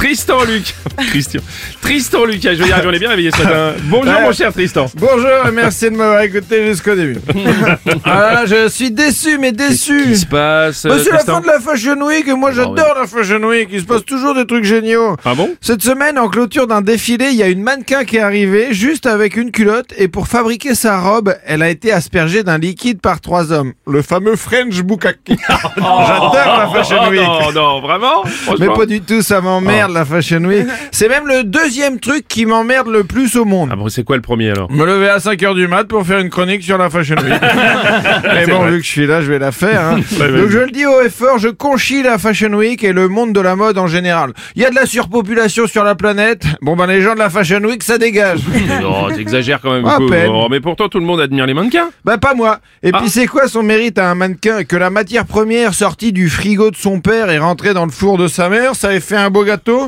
Tristan Luc. Christian. Tristan Lucas, je veux dire, on est bien réveillé ce matin. Bonjour mon cher Tristan. Bonjour et merci de m'avoir écouté jusqu'au début. ah là, je suis déçu, mais déçu. Qu'est-ce qui se passe Bah, c'est la Tristan fin de la Fashion Week et moi j'adore la Fashion Week. Il se passe toujours des trucs géniaux. Ah bon? Cette semaine, en clôture d'un défilé, il y a une mannequin qui est arrivée juste avec une culotte et pour fabriquer sa robe, elle a été aspergée d'un liquide par trois hommes. Le fameux French Bukkake. J'adore la Fashion Oh, Week. Non, non, vraiment? Mais pas du tout, ça m'emmerde la Fashion Week. C'est même le deuxième truc qui m'emmerde le plus au monde. Ah bon, c'est quoi le premier alors? Me lever à 5h du mat pour faire une chronique sur la Fashion Week. Mais bon, vrai. vu que je suis là, je vais la faire. hein. Ouais. Donc je le dis haut et fort, je conchis la Fashion Week et le monde de la mode en général. Il y a de la surpopulation sur la planète. Bon ben les gens de la Fashion Week, ça dégage. Non, t'exagères quand même À beaucoup. peine. Oh, mais pourtant, tout le monde admire les mannequins. Bah pas moi. Et Ah. puis c'est quoi son mérite à un mannequin que la matière première sortie du frigo de son père est rentrée dans le four de sa mère, ça ait fait un beau gâteau?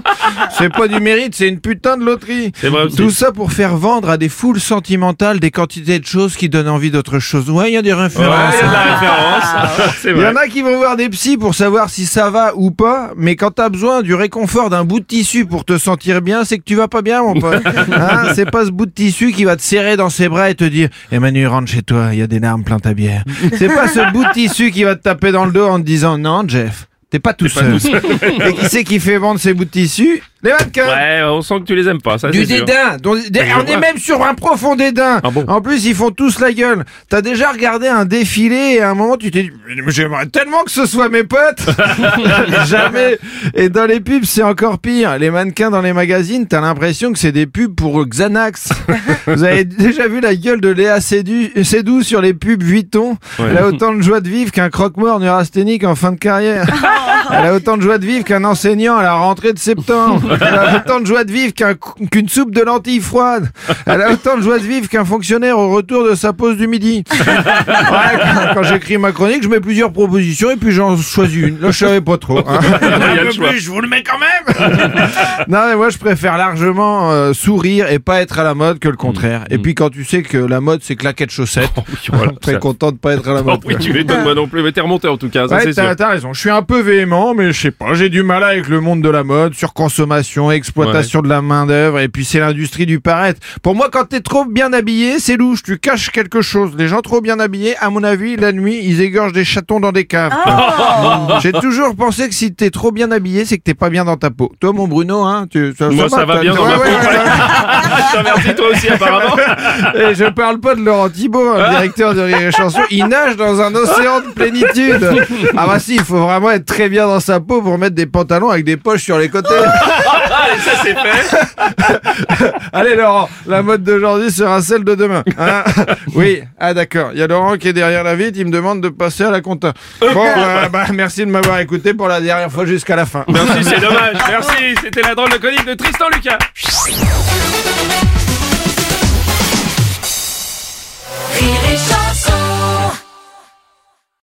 C'est pas du mérite, c'est une putain de loterie. C'est vrai aussi. Tout ça pour faire vendre à des foules sentimentales des quantités de choses qui donnent envie d'autre chose. Ouais, il y a des références. il y a de la référence. c'est Il y en a qui vont voir des psys pour savoir si ça va ou pas, mais quand t'as besoin du réconfort d'un bout de tissu pour te sentir bien, c'est que tu vas pas bien, mon pote. Hein, c'est pas ce bout de tissu qui va te serrer dans ses bras et te dire Emmanuel, rentre chez toi, il y a des larmes plein ta bière. C'est pas ce bout de tissu qui va te taper dans le dos en te disant Non, Jeff, t'es pas tout seul. et qui c'est qui fait vendre ces bouts de tissu? Les mannequins Ouais, on sent que tu les aimes pas, ça du dédain. dont- des- je on est même sur un profond dédain. Ah bon en plus, ils font tous la gueule. T'as déjà regardé un défilé et à un moment, tu t'es dit, j'aimerais tellement que ce soit mes potes. Jamais. Et dans les pubs, c'est encore pire. Les mannequins dans les magazines, t'as l'impression que c'est des pubs pour Xanax. Vous avez déjà vu la gueule de Léa Seydoux sur les pubs Vuitton? Ouais. Elle a autant de joie de vivre qu'un croque-mort neurasthénique en fin de carrière. Elle a autant de joie de vivre qu'un enseignant à la rentrée de septembre. Elle a autant de joie de vivre qu'un- qu'une soupe de lentilles froides. Elle a autant de joie de vivre qu'un fonctionnaire au retour de sa pause du midi. Ouais, quand quand j'écris ma chronique, je mets plusieurs propositions et puis j'en choisis une. Là, je savais pas trop. hein. Un peu plus, je vous le mets quand même. non, mais moi, je préfère largement euh, sourire et pas être à la mode que le contraire. Et puis, quand tu sais que la mode, c'est claquettes chaussettes, Oui, voilà, très ça- content de pas être à la Oh, mode. oui, tu m'étonnes moi non plus, mais t'es remonté en tout cas, Ouais, t'as raison. Je suis un peu véhément, mais je sais pas. J'ai du mal avec le monde de la mode, surconsommation, exploitation de la main d'œuvre, et puis c'est l'industrie du paraître. Pour moi, quand t'es trop bien habillé, c'est louche. Tu caches quelque chose. Les gens trop bien habillés, à mon avis, la nuit, ils égorgent des chatons dans des caves. J'ai toujours pensé que si t'es trop bien habillé, c'est que t'es pas bien dans ta peau. Toi, mon Bruno, hein, tu, ça, Moi, ça va t'as- bien dans Ouais, ma ouais, peau. ouais, ouais. Je te remercie toi aussi apparemment. Et je parle pas de Laurent Thibault, hein, directeur de Rire et Chanson. Il nage dans un océan de plénitude. Ah bah si, il faut vraiment être très bien dans sa peau pour mettre des pantalons avec des poches sur les côtés. Allez, ça c'est fait. Allez Laurent, la mode d'aujourd'hui sera celle de demain. hein. oui, ah d'accord. Il y a Laurent qui est derrière la vitre, il me demande de passer à la compta. Bon, euh, bah, merci de m'avoir écouté pour la dernière fois jusqu'à la fin. Merci, c'est dommage. Merci, c'était la drôle de chronique de Tristan Lucas.